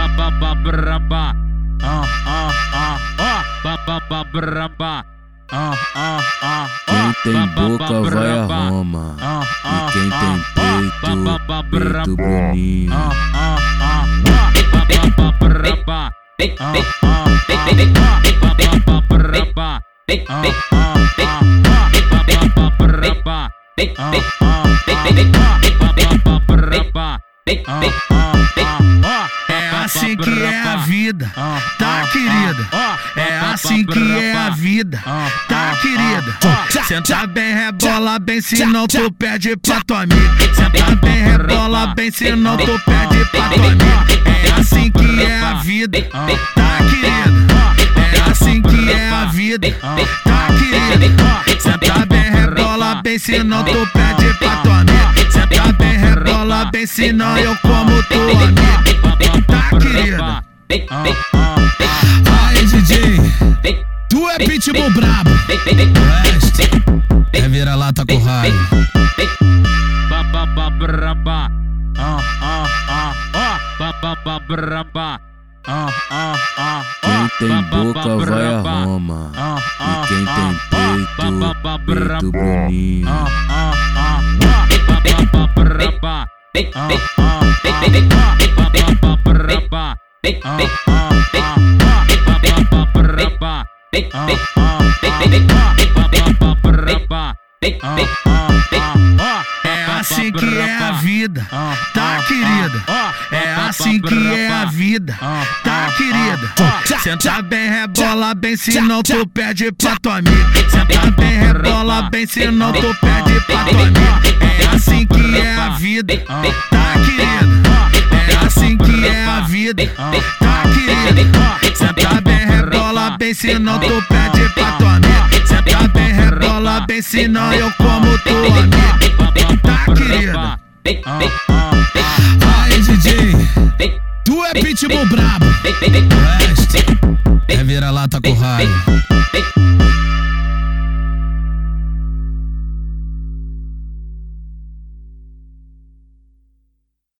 ba ba ba braba. Ah ah ah ah ba braba. Ah ah ah Quem tem boca vai a Roma. E quem tem peito, peito. Ah ah ah ba ba ba braba. Ah ah ah ba ba ba braba. Ah ah ah ba ba ba braba. Ah ah ah ba ba braba. Vida, tá querida? É assim que é a vida, tá querida? Senta bem, rebola bem, senão tu perde pra tua amiga. Senta bem, rebola bem, senão tu perde pra tua amiga. É assim que é a vida, tá querida? É assim que é a vida, tá querida? Senta bem, rebola bem, senão tu perde pra tua amiga. Senta bem, rebola bem, senão eu como tua amiga. Pitbull brabo. Oeste, é vira-lata com raio. ba ba ba braba. Ah ah ah ah ba ba ba braba. Ah ah ah Quem tem boca vai a Roma. E quem tem peito, peito Bruninho. Ah ah ah. Ah ah. Ah ah ah É assim que é a vida, tá querida? É assim que é a vida, tá querida? Senta bem, rebola bem, senão tu perde pra tua amiga. Senta bem, rebola bem, senão tu perde pra tua amiga. É assim que é a vida, tá querida? É assim que é a vida, tá querida? Senta bem, rebola bem, senão tu perde pra tua amiga. Senta bem, rebola bem, senão eu como tua. Tá querida? Aí, DJ, tu é pitbull brabo. Oeste, é vira-lata com raio.